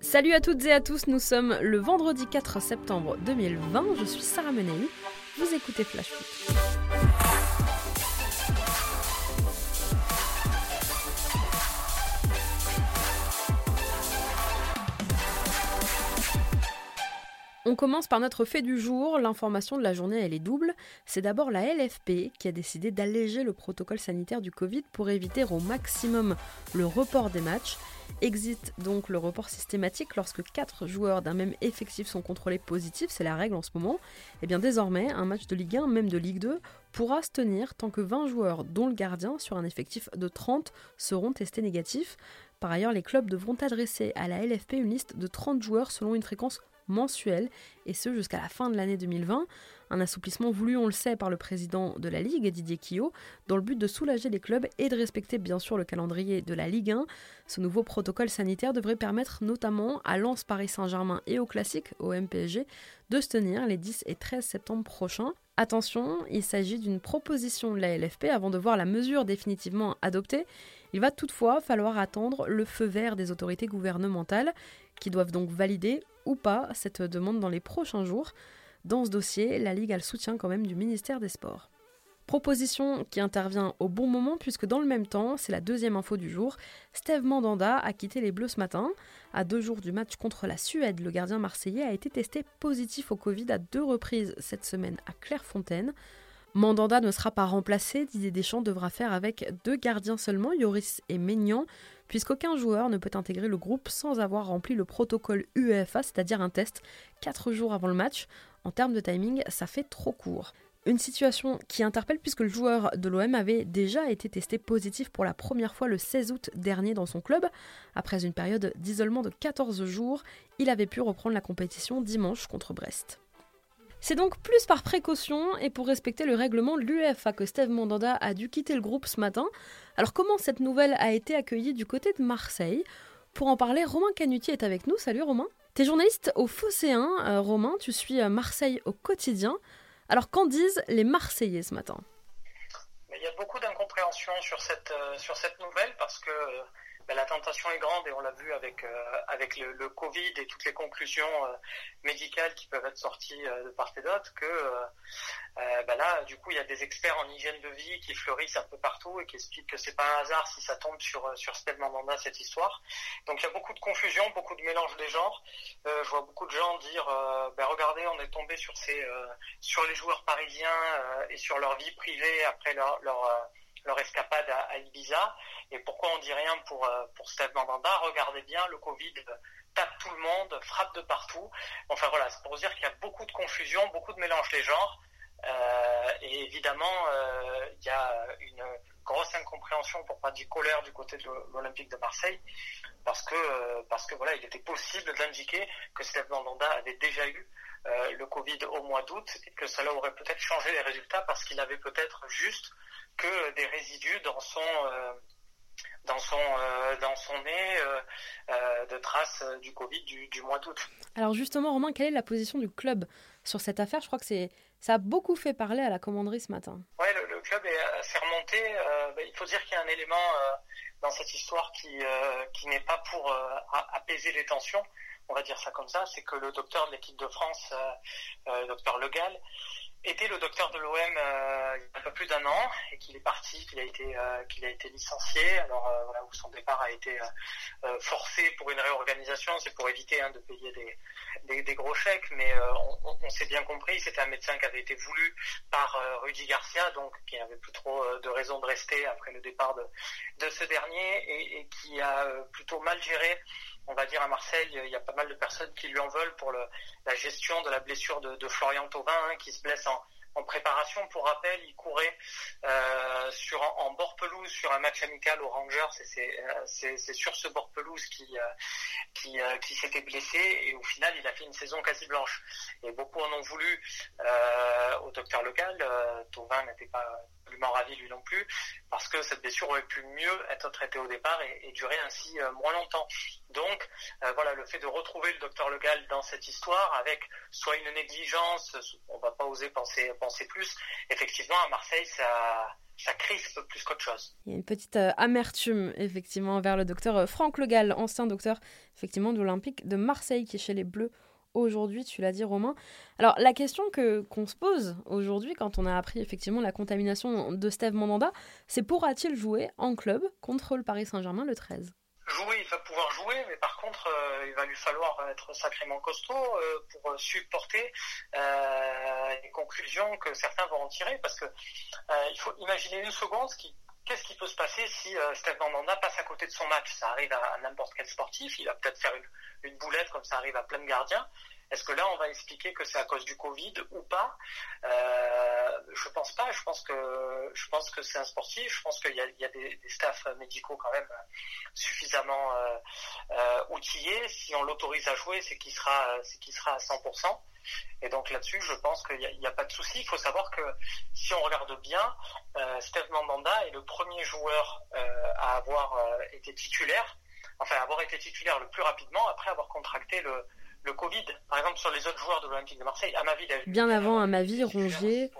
Salut à toutes et à tous, nous sommes le vendredi 4 septembre 2020, je suis Sarah Menei, vous écoutez Flash Foot. On commence par notre fait du jour. L'information de la journée, elle est double. C'est d'abord la LFP qui a décidé d'alléger le protocole sanitaire du Covid pour éviter au maximum le report des matchs. Existe donc le report systématique lorsque 4 joueurs d'un même effectif sont contrôlés positifs, c'est la règle en ce moment. Et eh bien désormais, un match de Ligue 1, même de Ligue 2, pourra se tenir tant que 20 joueurs, dont le gardien, sur un effectif de 30, seront testés négatifs. Par ailleurs, les clubs devront adresser à la LFP une liste de 30 joueurs selon une fréquence mensuel, et ce jusqu'à la fin de l'année 2020. Un assouplissement voulu, on le sait, par le président de la Ligue, Didier Quillot, dans le but de soulager les clubs et de respecter bien sûr le calendrier de la Ligue 1. Ce nouveau protocole sanitaire devrait permettre notamment à Lens Paris Saint-Germain et au Classique, au MPSG, de se tenir les 10 et 13 septembre prochains. Attention, il s'agit d'une proposition de la LFP avant de voir la mesure définitivement adoptée. Il va toutefois falloir attendre le feu vert des autorités gouvernementales qui doivent donc valider ou pas cette demande dans les prochains jours. Dans ce dossier, la Ligue a le soutien quand même du ministère des Sports. Proposition qui intervient au bon moment puisque dans le même temps, c'est la deuxième info du jour, Steve Mandanda a quitté les Bleus ce matin. À deux jours du match contre la Suède, le gardien marseillais a été testé positif au Covid à deux reprises cette semaine à Clairefontaine. Mandanda ne sera pas remplacé, Didier Deschamps devra faire avec deux gardiens seulement, Yoris et Maignan, puisqu'aucun joueur ne peut intégrer le groupe sans avoir rempli le protocole UEFA, c'est-à-dire un test 4 jours avant le match. En termes de timing, ça fait trop court. Une situation qui interpelle puisque le joueur de l'OM avait déjà été testé positif pour la première fois le 16 août dernier dans son club. Après une période d'isolement de 14 jours, il avait pu reprendre la compétition dimanche contre Brest. C'est donc plus par précaution et pour respecter le règlement de l'UEFA que Steve Mandanda a dû quitter le groupe ce matin. Alors comment cette nouvelle a été accueillie du côté de Marseille? Pour en parler, Romain Canuti est avec nous. Salut Romain. Journaliste au Phocéen, euh, Romain, tu suis euh, Marseille au quotidien. Alors qu'en disent les Marseillais ce matin? Il y a beaucoup d'incompréhension sur cette, euh, sur cette nouvelle parce que ben, la tentation est grande et on l'a vu avec, euh, avec le, Covid et toutes les conclusions euh, médicales qui peuvent être sorties euh, de part et d'autre que ben là, du coup, il y a des experts en hygiène de vie qui fleurissent un peu partout et qui expliquent que c'est pas un hasard si ça tombe sur, sur Steve Mandanda, cette histoire. Donc il y a beaucoup de confusion, beaucoup de mélange des genres. je vois beaucoup de gens dire, ben, regardez, on est tombé sur, ces, sur les joueurs parisiens et sur leur vie privée après leur leur escapade à, Ibiza. Et pourquoi on dit rien pour, euh, pour Steve Mandanda? Regardez bien, le Covid tape tout le monde, frappe de partout. Enfin voilà, c'est pour dire qu'il y a beaucoup de confusion, beaucoup de mélange des genres. Euh, et évidemment, euh, il y a une grosse incompréhension, pour pas dire colère, du côté de l'Olympique de Marseille, parce que parce que voilà, il était possible d'indiquer que Steve Mandanda avait déjà eu le Covid au mois d'août et que cela aurait peut-être changé les résultats parce qu'il avait peut-être juste que des résidus dans son euh, dans son euh, dans son nez euh, de traces du Covid du, mois d'août. Alors justement, Romain, quelle est la position du club sur cette affaire? Je crois que c'est ça a beaucoup fait parler à la commanderie ce matin. Oui, le, club s'est remonté. Ben, il faut dire qu'il y a un élément dans cette histoire qui qui n'est pas pour apaiser les tensions. On va dire ça comme ça, c'est que le docteur de l'équipe de France, le docteur Legal, était le docteur de l'OM euh, il y a un peu plus d'un an et qu'il est parti, qu'il a été euh, qu'il a été licencié. Alors euh, voilà où son départ a été forcé pour une réorganisation, c'est pour éviter hein, de payer des, gros chèques, mais on, s'est bien compris, c'était un médecin qui avait été voulu par Rudy Garcia, donc qui n'avait plus trop de raison de rester après le départ de, ce dernier et qui a plutôt mal géré on va dire à Marseille, il y a pas mal de personnes qui lui en veulent pour la gestion de la blessure de, Florian Thauvin, hein, qui se blesse en, préparation. Pour rappel, il courait euh, en, bord pelouse sur un match amical aux Rangers et c'est euh, sur ce bord pelouse qui, euh, qui, s'était blessé et au final il a fait une saison quasi blanche. Et beaucoup en ont voulu au docteur local. Thauvin n'était pas absolument ravi lui non plus, parce que cette blessure aurait pu mieux être traitée au départ et, durer ainsi euh, moins longtemps. Donc euh, voilà, le fait de retrouver le docteur Legal dans cette histoire avec soit une négligence, on va pas oser penser, penser plus, effectivement à Marseille ça ça crispe plus qu'autre chose. Il y a une petite euh, amertume, effectivement, vers le docteur Franck Legal, ancien docteur, effectivement, de l'Olympique de Marseille, qui est chez les Bleus aujourd'hui, tu l'as dit Romain. Alors la question que qu'on se pose aujourd'hui quand on a appris effectivement la contamination de Steve Mandanda, c'est pourra-t-il jouer en club contre le Paris Saint-Germain le 13 Jouer, il va pouvoir jouer, mais par contre, euh, il va lui falloir être sacrément costaud euh, pour supporter euh, les conclusions que certains vont en tirer, parce que il faut imaginer une seconde ce qui qu'est-ce qui peut se passer si euh, Mandanda passe à côté de son match? Ça arrive à, n'importe quel sportif, il va peut-être faire une, boulette comme ça arrive à plein de gardiens. Est-ce que là, on va expliquer que c'est à cause du Covid ou pas? Euh, Je pense pas. Je pense que je pense que c'est un sportif. Je pense qu'il y a, des, staffs médicaux quand même suffisamment euh, euh, outillés. Si on l'autorise à jouer, c'est qu'il sera c'est qu'il sera à 100%. Et donc là-dessus, je pense qu'il n'y a, pas de souci. Il faut savoir que si on regarde bien, euh, Steve Mandanda est le premier joueur euh, à avoir été titulaire, enfin avoir été titulaire le plus rapidement après avoir contracté le, Covid. Par exemple, sur les autres joueurs de l'Olympique de Marseille, Amavi, bien avant Amavi, Rongier,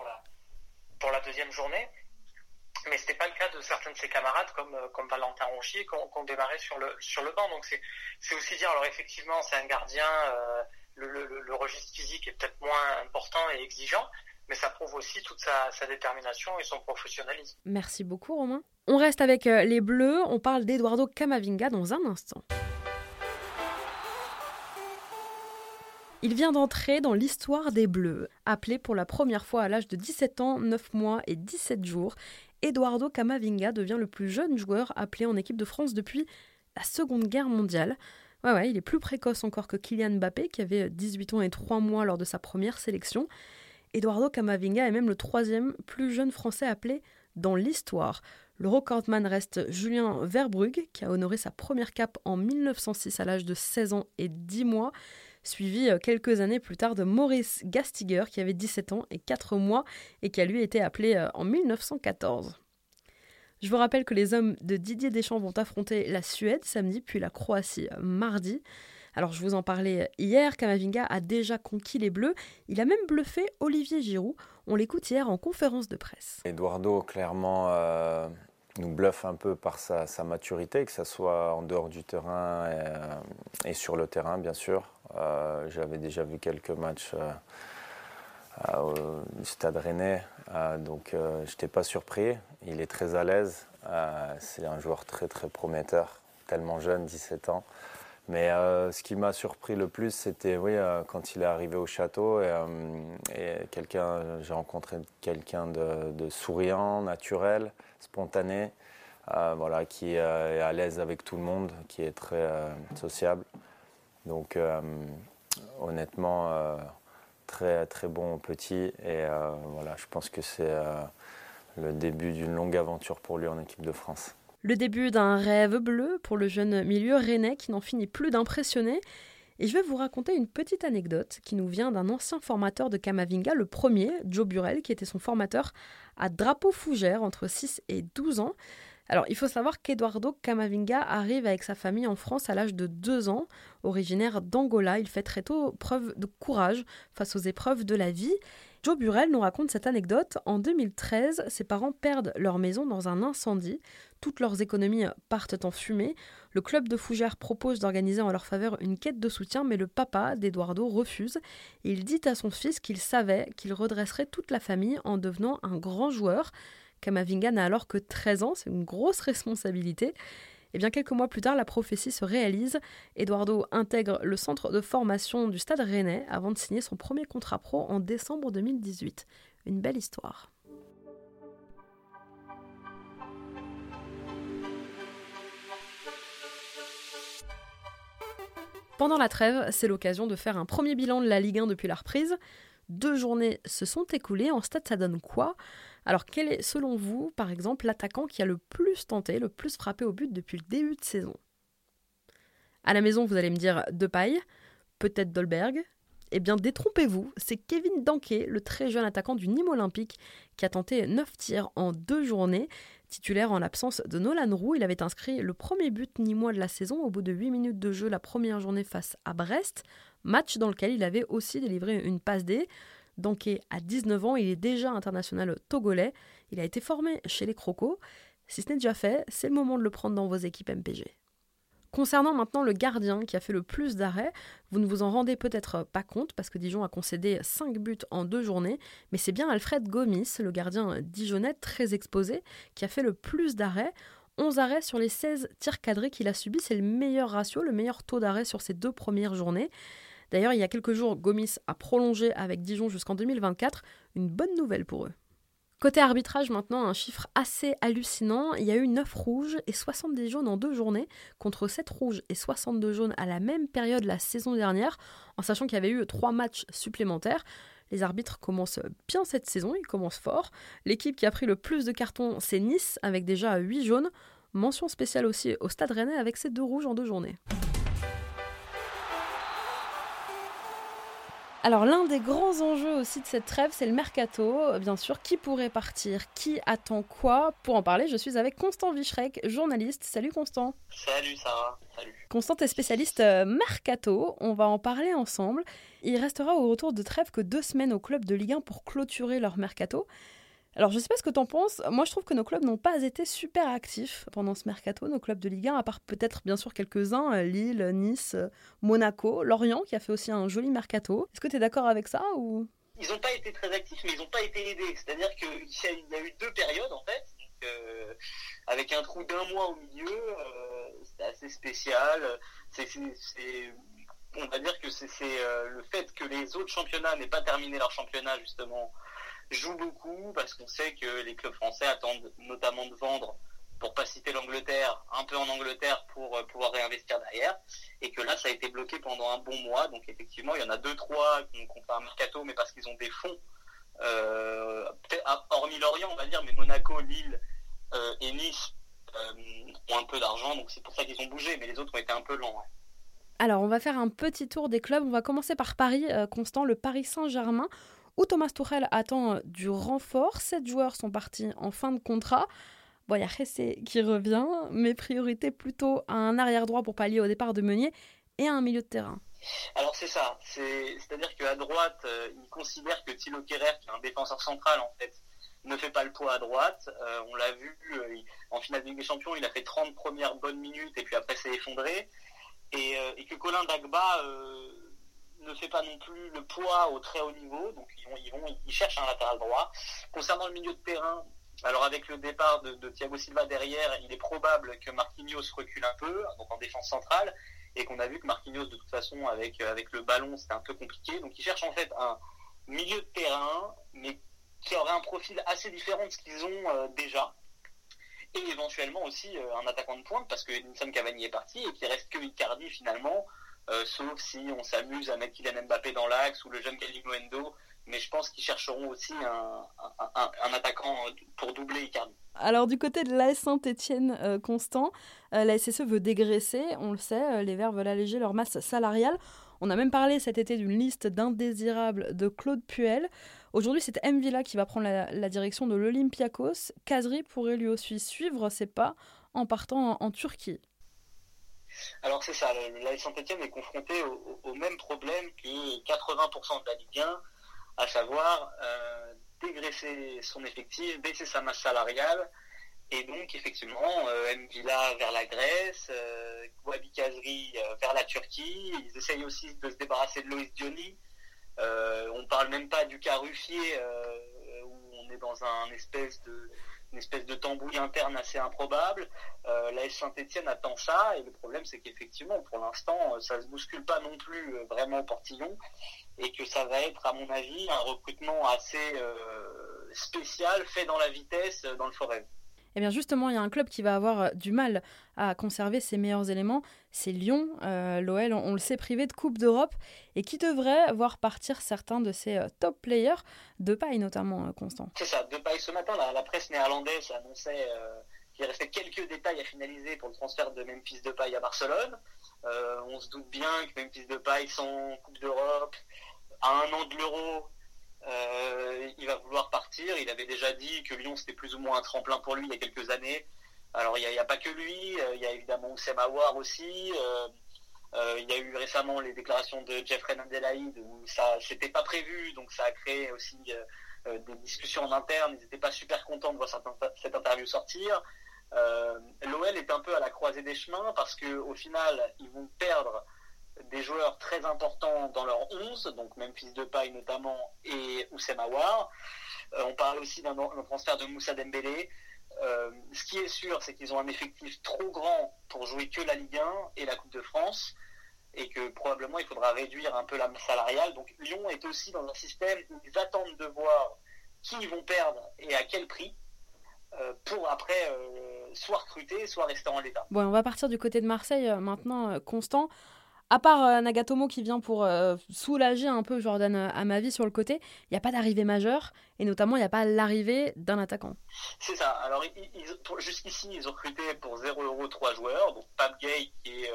pour la, deuxième journée. Mais ce n'était pas le cas de certains de ses camarades comme, comme Valentin Rongier qui ont, démarré sur le, sur le banc. Donc c'est aussi dire, alors effectivement, c'est un gardien le, registre physique est peut-être moins important et exigeant, mais ça prouve aussi toute sa, détermination et son professionnalisme. Merci beaucoup Romain. On reste avec euh, les Bleus, on parle d'Eduardo Camavinga dans un instant. Il vient d'entrer dans l'histoire des Bleus. Appelé pour la première fois à l'âge de 17 ans, 9 mois et 17 jours, Eduardo Camavinga devient le plus jeune joueur appelé en équipe de France depuis la Seconde Guerre mondiale. Ouais, ouais, il est plus précoce encore que Kylian Mbappé, qui avait 18 ans et 3 mois lors de sa première sélection. Eduardo Camavinga est même le troisième plus jeune Français appelé dans l'histoire. Le recordman reste Julien Verbrugge, qui a honoré sa première cape en 1906 à l'âge de 16 ans et 10 mois, suivi euh, quelques années plus tard de Maurice Gastiger, qui avait 17 ans et 4 mois et qui a lui été appelé euh, en 1914. Je vous rappelle que les hommes de Didier Deschamps vont affronter la Suède samedi, puis la Croatie mardi. Alors je vous en parlais hier, Kamavinga a déjà conquis les Bleus. Il a même bluffé Olivier Giroud. On l'écoute hier en conférence de presse. Eduardo, clairement, euh, nous bluffe un peu par sa, maturité, que ce soit en dehors du terrain et, sur le terrain, bien sûr. Euh, j'avais déjà vu quelques matchs. Euh, au Stade Rennais. Euh, donc euh, je n'étais pas surpris. Il est très à l'aise. Euh, c'est un joueur très très prometteur, tellement jeune, 17 ans. Mais ce qui m'a surpris le plus, c'était oui, quand il est arrivé au château et, quelqu'un, j'ai rencontré quelqu'un de, souriant, naturel, spontané, voilà, qui est à l'aise avec tout le monde, qui est très sociable. Donc honnêtement, très, très bon petit. Et euh, voilà, je pense que c'est euh, le début d'une longue aventure pour lui en équipe de France. Le début d'un rêve bleu pour le jeune milieu rennais qui n'en finit plus d'impressionner. Et je vais vous raconter une petite anecdote qui nous vient d'un ancien formateur de Kamavinga, le premier, Joe Burrell, qui était son formateur à Drapeau Fougère entre 6 et 12 ans. Alors, il faut savoir qu'Eduardo Camavinga arrive avec sa famille en France à l'âge de 2 ans. Originaire d'Angola, il fait très tôt preuve de courage face aux épreuves de la vie. Joe Burrell nous raconte cette anecdote. En 2013, ses parents perdent leur maison dans un incendie. Toutes leurs économies partent en fumée. Le club de Fougères propose d'organiser en leur faveur une quête de soutien, mais le papa d'Eduardo refuse. il dit à son fils qu'il savait qu'il redresserait toute la famille en devenant un grand joueur. Kamavinga n'a alors que 13 ans, c'est une grosse responsabilité. Eh bien quelques mois plus tard, la prophétie se réalise. Eduardo intègre le centre de formation du Stade Rennais avant de signer son premier contrat pro en décembre 2018. Une belle histoire. Pendant la trêve, c'est l'occasion de faire un premier bilan de la Ligue 1 depuis la reprise. Deux journées se sont écoulées. En stade, ça donne quoi? Alors quel est selon vous, par exemple, l'attaquant qui a le plus tenté, le plus frappé au but depuis le début de saison? À la maison, vous allez me dire Depay, peut-être Dolberg, Eh bien, détrompez-vous, c'est Kevin Danquet, le très jeune attaquant du Nîmes Olympique, qui a tenté 9 tirs en deux journées. Titulaire en l'absence de Nolan Roux, il avait inscrit le premier but nîmois de la saison au bout de 8 minutes de jeu la première journée face à Brest, match dans lequel il avait aussi délivré une passe D. Danquet a 19 ans, il est déjà international togolais, il a été formé chez les Crocos. Si ce n'est déjà fait, c'est le moment de le prendre dans vos équipes MPG. Concernant maintenant le gardien qui a fait le plus d'arrêts, vous ne vous en rendez peut-être pas compte parce que Dijon a concédé 5 buts en deux journées, mais c'est bien Alfred Gomis, le gardien dijonnais très exposé, qui a fait le plus d'arrêts. 11 arrêts sur les 16 tirs cadrés qu'il a subis, c'est le meilleur ratio, le meilleur taux d'arrêt sur ces deux premières journées. D'ailleurs, il y a quelques jours, Gomis a prolongé avec Dijon jusqu'en 2024, une bonne nouvelle pour eux. Côté arbitrage, maintenant, un chiffre assez hallucinant. Il y a eu 9 rouges et 70 jaunes en deux journées, contre 7 rouges et 62 jaunes à la même période la saison dernière, en sachant qu'il y avait eu 3 matchs supplémentaires. Les arbitres commencent bien cette saison, ils commencent fort. L'équipe qui a pris le plus de cartons, c'est Nice, avec déjà 8 jaunes. Mention spéciale aussi au Stade Rennais avec ses deux rouges en deux journées. Alors l'un des grands enjeux aussi de cette trêve, c'est le mercato. Bien sûr, qui pourrait partir? Qui attend quoi? Pour en parler, je suis avec Constant Vichrek, journaliste. Salut Constant. Salut Sarah. Salut. Constant est spécialiste euh, mercato. On va en parler ensemble. Il restera au retour de trêve que deux semaines au club de Ligue 1 pour clôturer leur mercato. Alors je sais pas ce que t'en penses, moi je trouve que nos clubs n'ont pas été super actifs pendant ce mercato, nos clubs de Ligue 1, à part peut-être bien sûr quelques-uns, euh, Lille, Nice, euh, Monaco, Lorient qui a fait aussi un joli mercato. Est-ce que tu d'accord avec ça ou? Ils n'ont pas été très actifs mais ils n'ont pas été aidés, c'est-à-dire qu'il y, a eu deux périodes en fait, euh, avec un trou d'un mois au milieu, c'était assez spécial, on va dire que c'est le fait que les autres championnats n'aient pas terminé leur championnat justement joue beaucoup parce qu'on sait que les clubs français attendent notamment de vendre, pour pas citer l'Angleterre, un peu en Angleterre pour euh, pouvoir réinvestir derrière. Et que là, ça a été bloqué pendant un bon mois. Donc effectivement, il y en a deux, trois qui ont fait un mercato, mais parce qu'ils ont des fonds. Euh, hormis Lorient, on va dire, mais Monaco, Lille euh, et Nice ont un peu d'argent, donc c'est pour ça qu'ils ont bougé, mais les autres ont été un peu lents. Alors, on va faire un petit tour des clubs. On va commencer par Paris, Constant, le Paris Saint-Germain où Thomas Tuchel attend euh, du renfort. Sept joueurs sont partis en fin de contrat. Bon, il y a Ressé qui revient, mais priorité plutôt à un arrière droit pour pallier au départ de Meunier et à un milieu de terrain. Alors c'est ça, c'est-à-dire qu'à droite, euh, il considère que Thilo Kerrer, qui est un défenseur central en fait, ne fait pas le poids à droite. Euh, on l'a vu en finale de Ligue des Champions, il a fait 30 premières bonnes minutes et puis après s'est effondré. Et, que Colin Dagba ne fait pas non plus le poids au très haut niveau, donc ils, vont, ils, vont, ils cherchent un latéral droit. Concernant le milieu de terrain, alors avec le départ de, Thiago Silva derrière, il est probable que Marquinhos recule un peu, donc en défense centrale, et qu'on a vu que Marquinhos de toute façon avec, avec le ballon c'était un peu compliqué. Donc ils cherchent en fait un milieu de terrain, mais qui aurait un profil assez différent de ce qu'ils ont euh, déjà. Et éventuellement aussi euh, un attaquant de pointe, parce que Edinson Cavani est parti et qu'il reste que Icardi finalement, euh, sauf si on s'amuse à mettre Kylian Mbappé dans l'axe ou le jeune Endo. Mais je pense qu'ils chercheront aussi un, attaquant pour doubler Icardi. Alors du côté de l'AS Saint-Etienne euh, Constant, euh, la SSE veut dégraisser, on le sait, les Verts veulent alléger leur masse salariale. On a même parlé cet été d'une liste d'indésirables de Claude Puel. Aujourd'hui, c'est M. Villa qui va prendre la, direction de l'Olympiakos. Kazri pourrait lui aussi suivre ses pas en partant en Turquie. Alors c'est ça, la Saint-Etienne est confronté au, même problème que 80% de la Ligue 1, à savoir euh, dégraisser son effectif, baisser sa masse salariale, et donc effectivement, euh, Mvila vers la Grèce, euh, Wabi Kazri euh, vers la Turquie, ils essayent aussi de se débarrasser de Loïs Diony, on parle même pas du cas Ruffier, où on est dans un espèce de une espèce de tambouille interne assez improbable. Euh, la S Saint-Etienne attend ça et le problème c'est qu'effectivement pour l'instant euh, ça se bouscule pas non plus euh, vraiment au portillon et que ça va être à mon avis un recrutement assez spécial fait dans la vitesse dans le forêt. Eh bien justement, il y a un club qui va avoir euh, du mal à conserver ses meilleurs éléments, c'est Lyon. Euh, L'OL, on, le sait, privé de Coupe d'Europe et qui devrait voir partir certains de ses euh, top players, de paille notamment, Constant. C'est ça, de paille. Ce matin, la, presse néerlandaise annonçait qu'il restait quelques détails à finaliser pour le transfert de Memphis de paille à Barcelone. on se doute bien que Memphis de paille sans Coupe d'Europe, à un an de l'euro, il va vouloir partir. Il avait déjà dit que Lyon c'était plus ou moins un tremplin pour lui il y a quelques années. Alors il n'y a, pas que lui, il y a évidemment Oussem Aouar aussi. il y a eu récemment les déclarations de Jeffrey Nandelaïd où ça c'était pas prévu, donc ça a créé aussi des discussions en interne. Ils n'étaient pas super contents de voir cette, interview sortir. L'OL est un peu à la croisée des chemins parce qu'au final, ils vont perdre des joueurs très importants dans leur 11, donc Memphis Depay notamment et Oussem Aouar. Euh, on parle aussi d'un transfert de Moussa Dembélé. Euh, ce qui est sûr, c'est qu'ils ont un effectif trop grand pour jouer que la Ligue 1 et la Coupe de France et que probablement il faudra réduire un peu la salariale. Donc Lyon est aussi dans un système où ils attendent de voir qui ils vont perdre et à quel prix euh, pour après soit recruter, soit rester en l'état. Bon, on va partir du côté de Marseille maintenant, Constant à part euh, Nagatomo qui vient pour euh, soulager un peu Jordan euh, à ma vie sur le côté, il n'y a pas d'arrivée majeure et notamment il n'y a pas l'arrivée d'un attaquant. C'est ça. Alors jusqu'ici ils ont recruté pour 0 euros 3 joueurs, donc Pap Gay qui est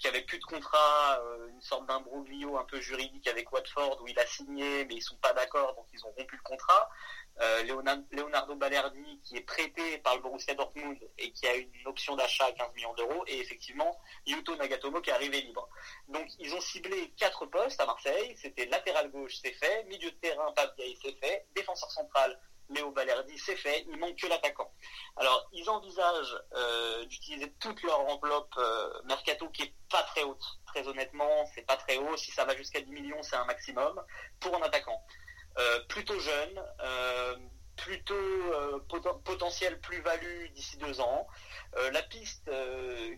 qui avait plus de contrat, une sorte d'imbroglio un peu juridique avec Watford où il a signé mais ils sont pas d'accord donc ils ont rompu le contrat. Euh, Leonardo Balerdi qui est prêté par le Borussia Dortmund et qui a une option d'achat à 15 millions d'euros et effectivement Yuto Nagatomo qui est arrivé libre. Donc ils ont ciblé quatre postes à Marseille, c'était latéral gauche c'est fait, milieu de terrain Papier c'est fait, défenseur central Léo Balerdi c'est fait, il manque que l'attaquant. Alors ils envisagent euh, d'utiliser toute leur enveloppe euh, mercato qui est pas très haute, très honnêtement c'est pas très haut, si ça va jusqu'à 10 millions c'est un maximum pour un attaquant. Euh, plutôt jeune, euh, plutôt euh, potentiel plus-value d'ici deux ans. la piste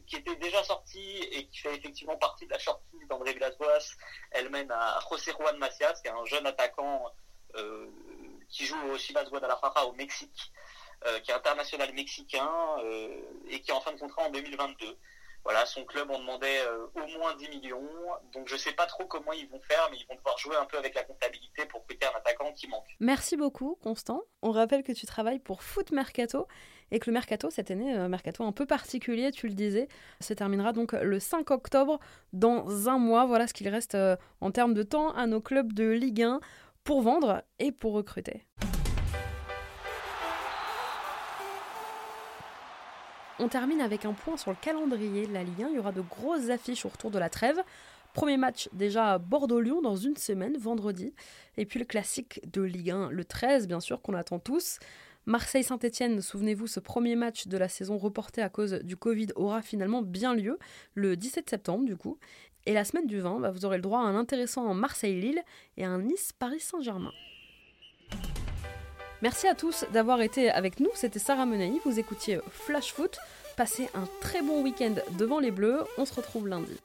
qui était déjà sortie et qui fait effectivement partie de la shortlist d'André Villas-Boas, elle mène à José Juan Macias, qui est un jeune attaquant qui joue au Chivas Guadalajara au Mexique, qui est international mexicain et qui est en fin de contrat en 2022 voilà, son club en demandait euh, au moins 10 millions. Donc je ne sais pas trop comment ils vont faire, mais ils vont devoir jouer un peu avec la comptabilité pour recruter un attaquant qui manque. Merci beaucoup, Constant. On rappelle que tu travailles pour Foot Mercato et que le Mercato, cette année, un euh, Mercato un peu particulier, tu le disais, se terminera donc le 5 octobre dans un mois. Voilà ce qu'il reste euh, en termes de temps à nos clubs de Ligue 1 pour vendre et pour recruter. On termine avec un point sur le calendrier de la Ligue 1. Il y aura de grosses affiches au retour de la trêve. Premier match déjà à Bordeaux-Lyon dans une semaine, vendredi. Et puis le classique de Ligue 1, le 13 bien sûr, qu'on attend tous. Marseille-Saint-Etienne, souvenez-vous, ce premier match de la saison reporté à cause du Covid aura finalement bien lieu, le 17 septembre du coup. Et la semaine du 20, bah, vous aurez le droit à un intéressant Marseille-Lille et un Nice-Paris-Saint-Germain. Merci à tous d'avoir été avec nous. C'était Sarah Menei. Vous écoutiez Flash Foot. Passez un très bon week-end devant les Bleus. On se retrouve lundi.